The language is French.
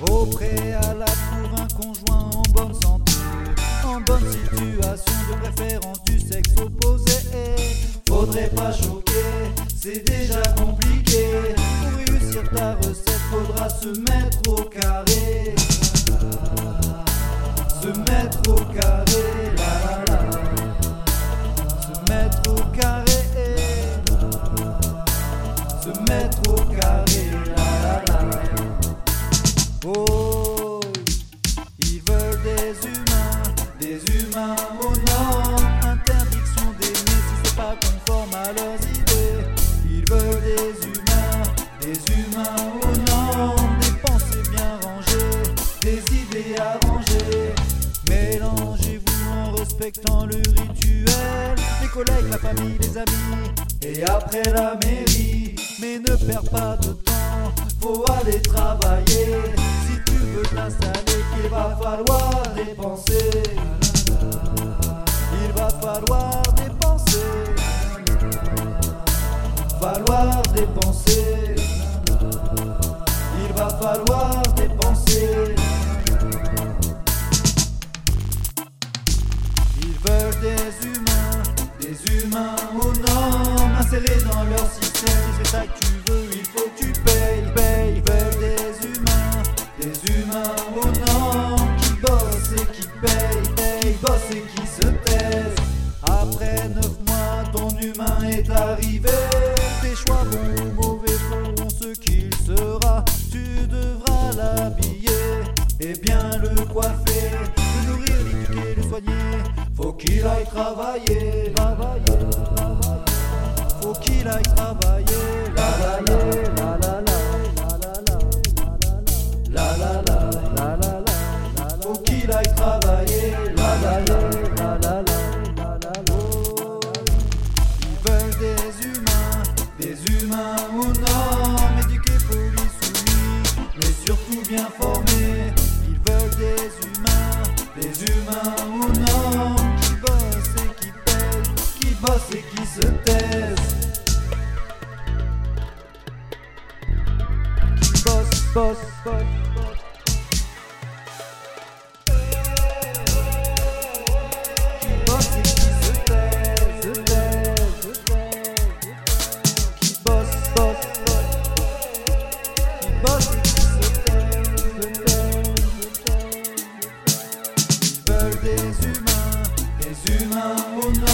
Au préalable pour un conjoint en bonne santé, en bonne situation de préférence du sexe opposé. Faudrait pas choquer, c'est déjà compliqué. Pour réussir ta recette, faudra se mettre au carré. Arrangées. Mélangez-vous en respectant le rituel. Les collègues, la famille, les amis. Et après la mairie, mais ne perds pas de temps, faut aller travailler. Si tu veux t'installer, qu'il va falloir dépenser. Il va falloir dépenser. Falloir dépenser. Il va falloir dépenser. Ils veulent des humains, des humains aux normes, insérés dans leur système. C'est ça que tu veux, il faut que tu payes, payes. Ils veulent des humains, des humains aux normes, qui bossent et qui payent, payent, qui bossent et qui se taisent. Après neuf mois, ton humain est arrivé. Tes choix bons ou mauvais feront ce qu'il sera. Tu devras l'habiller et bien le coiffer, qu'il aille travailler, travailler, travailler. Faut qu'il aille travailler, la qui se taisent. Boss, boss, boss. Qui bosse et qui se taise, se taise, se taise. Qui bosse, bosse, bosse. Qui bosse et qui se taise, se taise, se taise. Ils veulent des humains, des humains au nom.